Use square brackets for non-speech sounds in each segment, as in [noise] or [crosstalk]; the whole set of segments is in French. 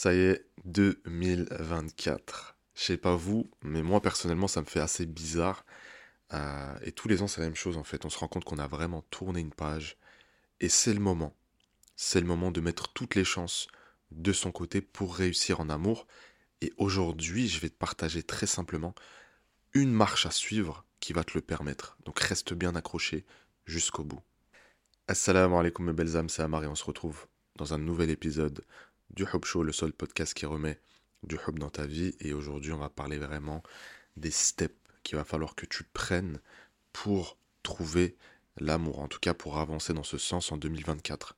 Ça y est, 2024. Je sais pas vous, mais moi personnellement, ça me fait assez bizarre. Euh, et tous les ans, c'est la même chose en fait. On se rend compte qu'on a vraiment tourné une page. Et c'est le moment. C'est le moment de mettre toutes les chances de son côté pour réussir en amour. Et aujourd'hui, je vais te partager très simplement une marche à suivre qui va te le permettre. Donc reste bien accroché jusqu'au bout. Assalamu alaikum mes belles âmes, c'est Amar et on se retrouve dans un nouvel épisode du Hub Show, le seul podcast qui remet du Hub dans ta vie. Et aujourd'hui, on va parler vraiment des steps qu'il va falloir que tu prennes pour trouver l'amour, en tout cas pour avancer dans ce sens en 2024.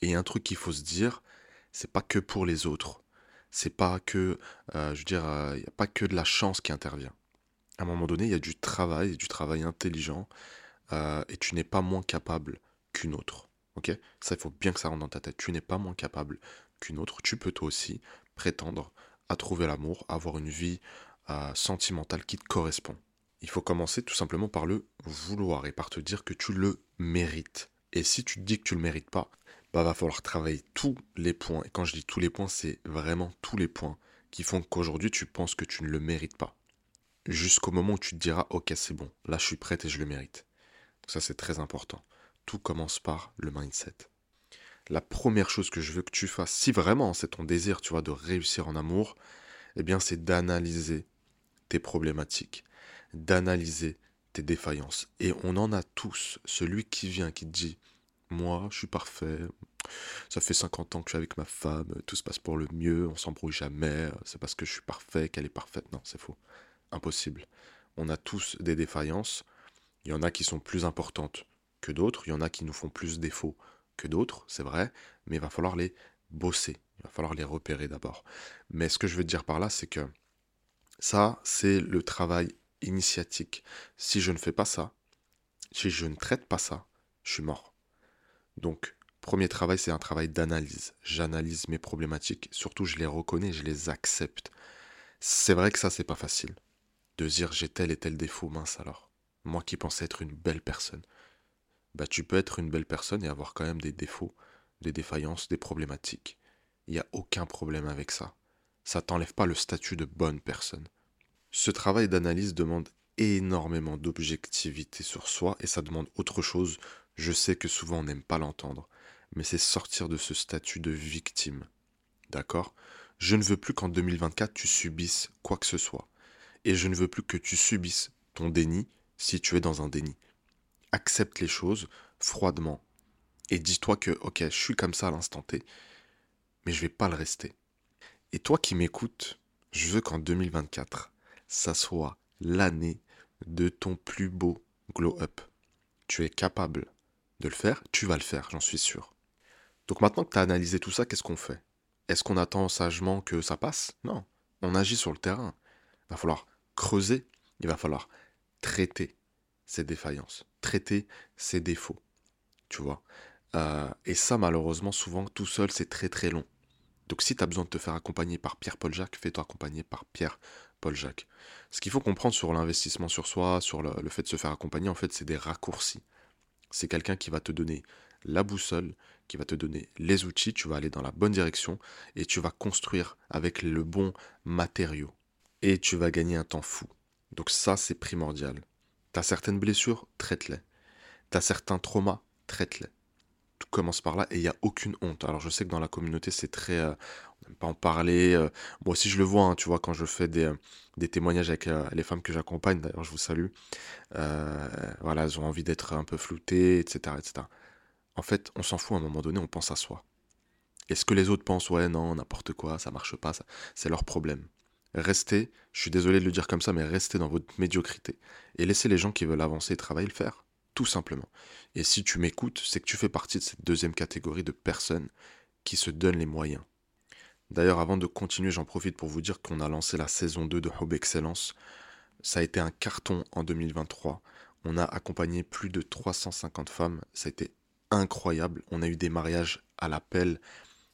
Et un truc qu'il faut se dire, c'est pas que pour les autres. C'est pas que, euh, je veux dire, il n'y a pas que de la chance qui intervient. À un moment donné, il y a du travail, du travail intelligent, euh, et tu n'es pas moins capable qu'une autre. Ok? Ça, il faut bien que ça rentre dans ta tête. Tu n'es pas moins capable autre. Tu peux toi aussi prétendre à trouver l'amour, avoir une vie euh, sentimentale qui te correspond. Il faut commencer tout simplement par le vouloir et par te dire que tu le mérites. Et si tu te dis que tu le mérites pas, bah va falloir travailler tous les points. Et quand je dis tous les points, c'est vraiment tous les points qui font qu'aujourd'hui tu penses que tu ne le mérites pas. Jusqu'au moment où tu te diras ok c'est bon, là je suis prête et je le mérite. ça c'est très important. Tout commence par le mindset. La première chose que je veux que tu fasses, si vraiment c'est ton désir, tu vois, de réussir en amour, eh bien c'est d'analyser tes problématiques, d'analyser tes défaillances. Et on en a tous. Celui qui vient, qui dit moi, je suis parfait. Ça fait 50 ans que je suis avec ma femme, tout se passe pour le mieux, on s'embrouille jamais, c'est parce que je suis parfait qu'elle est parfaite. Non, c'est faux. Impossible. On a tous des défaillances. Il y en a qui sont plus importantes que d'autres, il y en a qui nous font plus défaut d'autres, c'est vrai, mais il va falloir les bosser, il va falloir les repérer d'abord. Mais ce que je veux dire par là, c'est que ça, c'est le travail initiatique. Si je ne fais pas ça, si je ne traite pas ça, je suis mort. Donc, premier travail, c'est un travail d'analyse. J'analyse mes problématiques, surtout je les reconnais, je les accepte. C'est vrai que ça, c'est pas facile. De dire j'ai tel et tel défaut, mince alors. Moi qui pensais être une belle personne. Bah, tu peux être une belle personne et avoir quand même des défauts, des défaillances, des problématiques. Il n'y a aucun problème avec ça. Ça t'enlève pas le statut de bonne personne. Ce travail d'analyse demande énormément d'objectivité sur soi et ça demande autre chose je sais que souvent on n'aime pas l'entendre, mais c'est sortir de ce statut de victime. D'accord? Je ne veux plus qu'en 2024 tu subisses quoi que ce soit. Et je ne veux plus que tu subisses ton déni si tu es dans un déni. Accepte les choses froidement et dis-toi que, ok, je suis comme ça à l'instant T, mais je vais pas le rester. Et toi qui m'écoutes, je veux qu'en 2024, ça soit l'année de ton plus beau glow-up. Tu es capable de le faire, tu vas le faire, j'en suis sûr. Donc maintenant que tu as analysé tout ça, qu'est-ce qu'on fait? Est-ce qu'on attend sagement que ça passe? Non, on agit sur le terrain. Il va falloir creuser, il va falloir traiter ces défaillances, traiter ces défauts. Tu vois euh, Et ça, malheureusement, souvent, tout seul, c'est très très long. Donc si tu as besoin de te faire accompagner par Pierre-Paul Jacques, fais-toi accompagner par Pierre-Paul Jacques. Ce qu'il faut comprendre sur l'investissement sur soi, sur le, fait de se faire accompagner, en fait, c'est des raccourcis c'est quelqu'un qui va te donner la boussole, qui va te donner les outils, tu vas aller dans la bonne direction et tu vas construire avec le bon matériau. Et tu vas gagner un temps fou. Donc ça, c'est primordial. Tu as certaines blessures, traite-les. Tu as certains traumas, traite-les commence par là et il n'y a aucune honte. Alors je sais que dans la communauté c'est très... Euh, on n'aime pas en parler. Euh, moi aussi je le vois, hein, tu vois, quand je fais des, euh, témoignages avec les femmes que j'accompagne, d'ailleurs je vous salue. voilà, elles ont envie d'être un peu floutées, etc., etc. En fait, on s'en fout à un moment donné, on pense à soi. Et ce que les autres pensent, ouais, non, n'importe quoi, ça marche pas, c'est leur problème. Restez, je suis désolé de le dire comme ça, mais restez dans votre médiocrité. Et laissez les gens qui veulent avancer et travailler le faire tout simplement. Et si tu m'écoutes, c'est que tu fais partie de cette deuxième catégorie de personnes qui se donnent les moyens. D'ailleurs, avant de continuer, j'en profite pour vous dire qu'on a lancé la saison 2 de Hub Excellence. Ça a été un carton en 2023. On a accompagné plus de 350 femmes. Ça a été incroyable. On a eu des mariages à l'appel,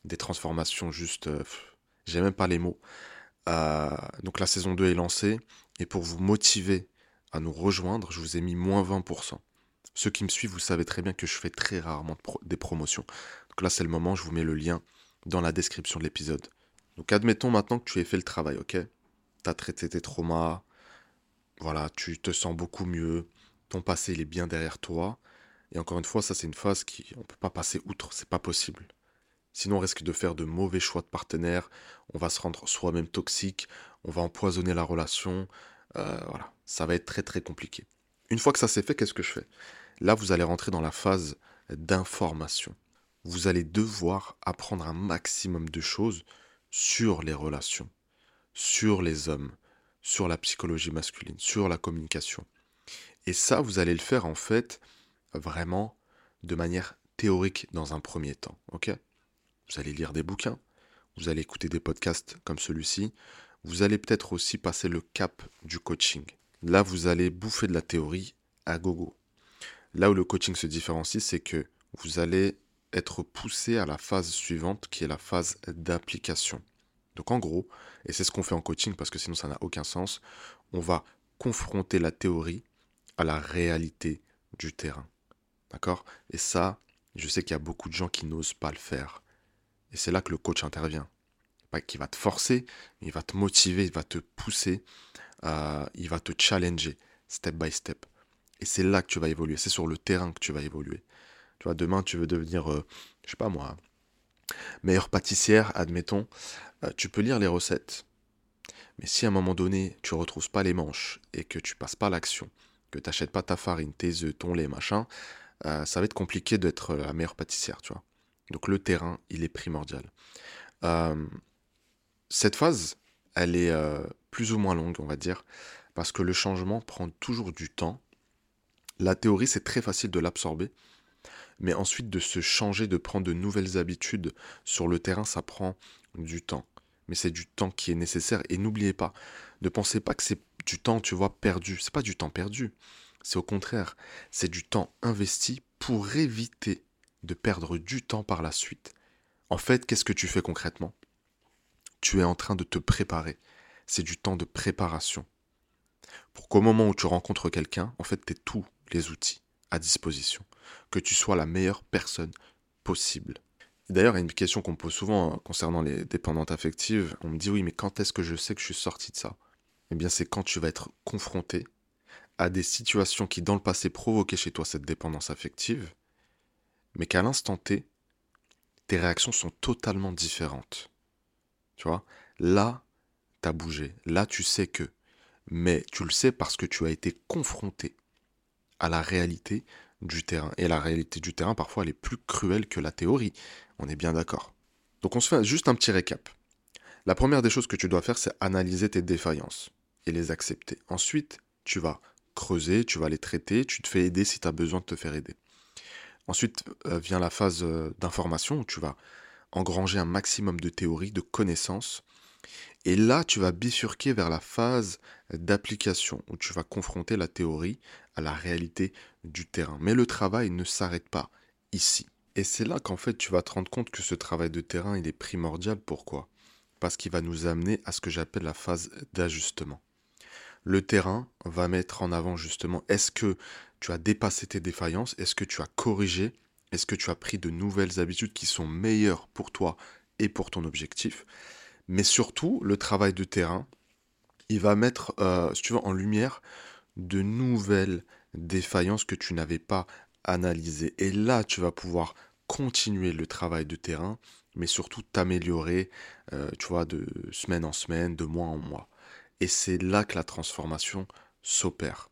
des transformations juste... Euh, j'ai même pas les mots. Donc la saison 2 est lancée. Et pour vous motiver à nous rejoindre, je vous ai mis moins 20%. Ceux qui me suivent, vous savez très bien que je fais très rarement des promotions. Donc là, c'est le moment, je vous mets le lien dans la description de l'épisode. Donc admettons maintenant que tu aies fait le travail, ok? Tu as traité tes traumas, voilà, tu te sens beaucoup mieux, ton passé il est bien derrière toi. Et encore une fois, ça c'est une phase qui on peut pas passer outre, c'est pas possible. Sinon on risque de faire de mauvais choix de partenaire, on va se rendre soi-même toxique, on va empoisonner la relation, euh, voilà, ça va être très très compliqué. Une fois que ça s'est fait, qu'est-ce que je fais? Là, vous allez rentrer dans la phase d'information. Vous allez devoir apprendre un maximum de choses sur les relations, sur les hommes, sur la psychologie masculine, sur la communication. Et ça, vous allez le faire en fait vraiment de manière théorique dans un premier temps. ok? Vous allez lire des bouquins, vous allez écouter des podcasts comme celui-ci, vous allez peut-être aussi passer le cap du coaching. Là, vous allez bouffer de la théorie à gogo. Là où le coaching se différencie, c'est que vous allez être poussé à la phase suivante qui est la phase d'application. Donc en gros, et c'est ce qu'on fait en coaching parce que sinon ça n'a aucun sens, on va confronter la théorie à la réalité du terrain. D'accord? Et ça, je sais qu'il y a beaucoup de gens qui n'osent pas le faire. Et c'est là que le coach intervient. Pas qu'il va te forcer, il va te motiver, il va te pousser, euh, il va te challenger, step by step. Et c'est là que tu vas évoluer, c'est sur le terrain que tu vas évoluer. Tu vois, demain tu veux devenir, euh, je sais pas moi, meilleure pâtissière, admettons, euh, tu peux lire les recettes. Mais si à un moment donné, tu ne retrouves pas les manches et que tu passes pas l'action, que tu n'achètes pas ta farine, tes œufs, ton lait, machin, ça va être compliqué d'être la meilleure pâtissière, tu vois. Donc le terrain, il est primordial. Euh, cette phase, elle est euh, plus ou moins longue, on va dire, parce que le changement prend toujours du temps. La théorie, c'est très facile de l'absorber, mais ensuite de se changer, de prendre de nouvelles habitudes sur le terrain, ça prend du temps. Mais c'est du temps qui est nécessaire. Et n'oubliez pas, ne pensez pas que c'est du temps, tu vois, perdu. C'est pas du temps perdu. C'est au contraire, c'est du temps investi pour éviter de perdre du temps par la suite. En fait, qu'est-ce que tu fais concrètement? Tu es en train de te préparer. C'est du temps de préparation. Pour qu'au moment où tu rencontres quelqu'un, en fait, tu aies tous les outils à disposition. Que tu sois la meilleure personne possible. D'ailleurs, il y a une question qu'on me pose souvent hein, concernant les dépendantes affectives. On me dit oui, mais quand est-ce que je sais que je suis sorti de ça? Eh bien, c'est quand tu vas être confronté à des situations qui, dans le passé, provoquaient chez toi cette dépendance affective mais qu'à l'instant T, tes réactions sont totalement différentes. Tu vois? Là, tu as bougé. Là, tu sais que. Mais tu le sais parce que tu as été confronté à la réalité du terrain. Et la réalité du terrain, parfois, elle est plus cruelle que la théorie. On est bien d'accord. Donc on se fait juste un petit récap. La première des choses que tu dois faire, c'est analyser tes défaillances et les accepter. Ensuite, tu vas creuser, tu vas les traiter, tu te fais aider si tu as besoin de te faire aider. Ensuite euh, vient la phase euh, d'information où tu vas engranger un maximum de théories, de connaissances. Et là, tu vas bifurquer vers la phase d'application où tu vas confronter la théorie à la réalité du terrain. Mais le travail ne s'arrête pas ici. Et c'est là qu'en fait tu vas te rendre compte que ce travail de terrain, il est primordial. Pourquoi? Parce qu'il va nous amener à ce que j'appelle la phase d'ajustement. Le terrain va mettre en avant justement, est-ce que tu as dépassé tes défaillances Est-ce que tu as corrigé? Est-ce que tu as pris de nouvelles habitudes qui sont meilleures pour toi et pour ton objectif? Mais surtout, le travail de terrain, il va mettre, euh, en lumière de nouvelles défaillances que tu n'avais pas analysées. Et là, tu vas pouvoir continuer le travail de terrain, mais surtout t'améliorer, euh, tu de semaine en semaine, de mois en mois. Et c'est là que la transformation s'opère.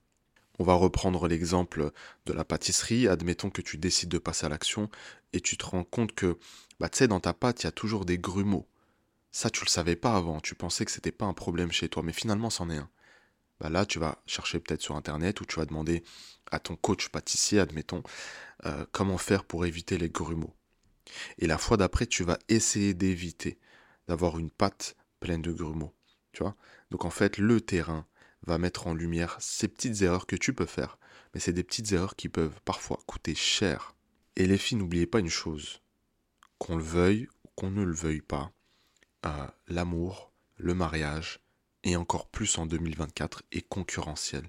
On va reprendre l'exemple de la pâtisserie. Admettons que tu décides de passer à l'action et tu te rends compte que, bah, dans ta pâte, il y a toujours des grumeaux. Ça, tu le savais pas avant. Tu pensais que c'était pas un problème chez toi, mais finalement, c'en est un. Bah là, tu vas chercher peut-être sur Internet ou tu vas demander à ton coach pâtissier, admettons, euh, comment faire pour éviter les grumeaux. Et la fois d'après, tu vas essayer d'éviter d'avoir une pâte pleine de grumeaux. Tu vois Donc en fait, le terrain, va mettre en lumière ces petites erreurs que tu peux faire, mais c'est des petites erreurs qui peuvent parfois coûter cher. Et les filles, n'oubliez pas une chose, qu'on le veuille ou qu'on ne le veuille pas, euh, l'amour, le mariage, et encore plus en 2024, est concurrentiel.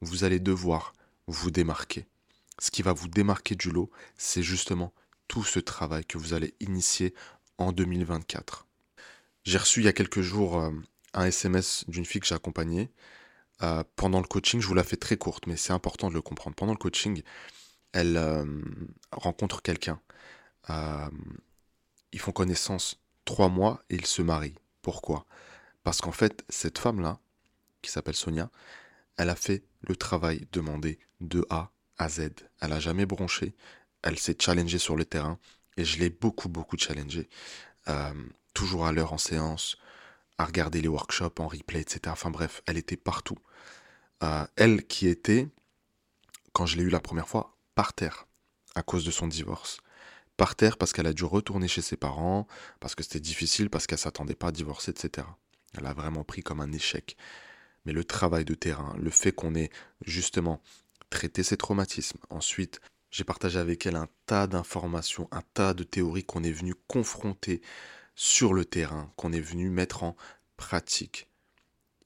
Vous allez devoir vous démarquer. Ce qui va vous démarquer du lot, c'est justement tout ce travail que vous allez initier en 2024. J'ai reçu il y a quelques jours euh, un SMS d'une fille que j'ai accompagnée. Euh, pendant le coaching, je vous la fais très courte, mais c'est important de le comprendre. Pendant le coaching, elle euh, rencontre quelqu'un. ils font connaissance trois mois et ils se marient. Pourquoi? Parce qu'en fait, cette femme-là, qui s'appelle Sonia, elle a fait le travail demandé de A à Z. Elle a jamais bronché. Elle s'est challengée sur le terrain et je l'ai beaucoup, beaucoup challengée. Euh, toujours à l'heure en séance, à regarder les workshops en replay, etc. Enfin bref, elle était partout. Euh, elle qui était, quand je l'ai eue la première fois, par terre à cause de son divorce. Par terre parce qu'elle a dû retourner chez ses parents, parce que c'était difficile, parce qu'elle s'attendait pas à divorcer, etc. Elle a vraiment pris comme un échec. Mais le travail de terrain, le fait qu'on ait justement traité ses traumatismes, ensuite j'ai partagé avec elle un tas d'informations, un tas de théories qu'on est venu confronter sur le terrain, qu'on est venu mettre en pratique.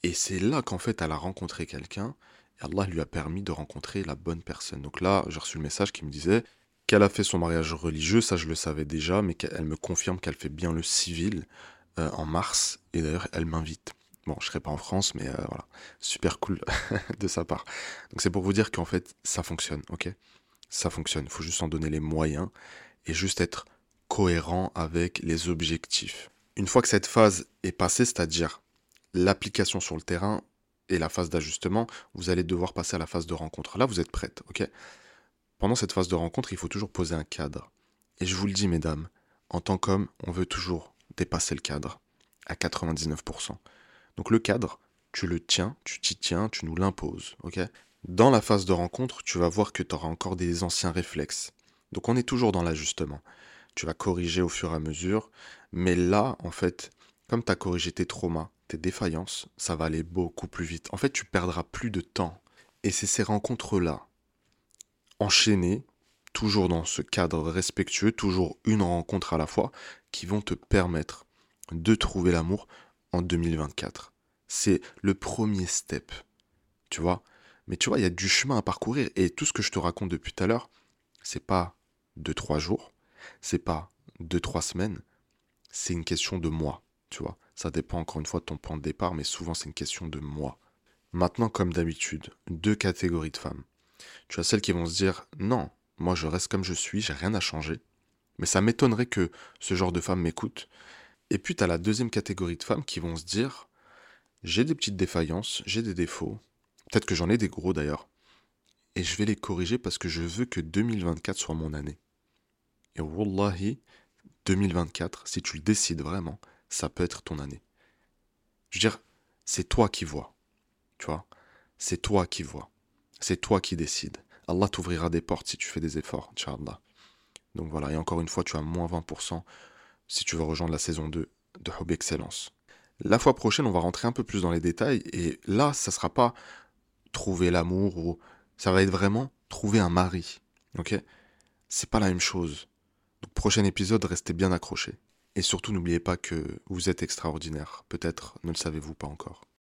Et c'est là qu'en fait elle a rencontré quelqu'un et Allah lui a permis de rencontrer la bonne personne. Donc là, j'ai reçu le message qui me disait qu'elle a fait son mariage religieux, ça je le savais déjà, mais qu'elle me confirme qu'elle fait bien le civil euh, en mars et d'ailleurs elle m'invite. Bon, je serai pas en France, mais euh, voilà, super cool [laughs] de sa part. Donc c'est pour vous dire qu'en fait ça fonctionne, ok? Ça fonctionne. Il faut juste en donner les moyens et juste être cohérent avec les objectifs. Une fois que cette phase est passée, c'est-à-dire l'application sur le terrain et la phase d'ajustement, vous allez devoir passer à la phase de rencontre. Là, vous êtes prête, ok? Pendant cette phase de rencontre, il faut toujours poser un cadre. Et je vous le dis, mesdames, en tant qu'homme, on veut toujours dépasser le cadre à 99%. Donc le cadre, tu le tiens, tu t'y tiens, tu nous l'imposes, ok? Dans la phase de rencontre, tu vas voir que tu auras encore des anciens réflexes. Donc on est toujours dans l'ajustement. Tu vas corriger au fur et à mesure. Mais là, en fait, comme tu as corrigé tes traumas, tes défaillances, ça va aller beaucoup plus vite. En fait, tu perdras plus de temps. Et c'est ces rencontres-là, enchaînées, toujours dans ce cadre respectueux, toujours une rencontre à la fois, qui vont te permettre de trouver l'amour en 2024. C'est le premier step. Tu vois mais tu vois, il y a du chemin à parcourir. Et tout ce que je te raconte depuis tout à l'heure, c'est pas deux, trois jours, c'est pas deux, trois semaines, c'est une question de mois, tu vois. Ça dépend encore une fois de ton point de départ, mais souvent c'est une question de mois. Maintenant, comme d'habitude, deux catégories de femmes. Tu as celles qui vont se dire non, moi je reste comme je suis, j'ai rien à changer. Mais ça m'étonnerait que ce genre de femmes m'écoute. Et puis tu as la deuxième catégorie de femmes qui vont se dire j'ai des petites défaillances, j'ai des défauts, Peut-être que j'en ai des gros d'ailleurs. Et je vais les corriger parce que je veux que 2024 soit mon année. Et wallahi, 2024, si tu le décides vraiment, ça peut être ton année. Je veux dire, c'est toi qui vois. Tu vois? C'est toi qui vois. C'est toi qui décides. Allah t'ouvrira des portes si tu fais des efforts, Inch'Allah. Donc voilà, et encore une fois, tu as moins 20% si tu veux rejoindre la saison 2 de Hobby Excellence. La fois prochaine, on va rentrer un peu plus dans les détails, et là, ça sera pas trouver l'amour ou ça va être vraiment trouver un mari. Ok? C'est pas la même chose. Prochain épisode, restez bien accrochés. Et surtout n'oubliez pas que vous êtes extraordinaire. Peut-être ne le savez-vous pas encore.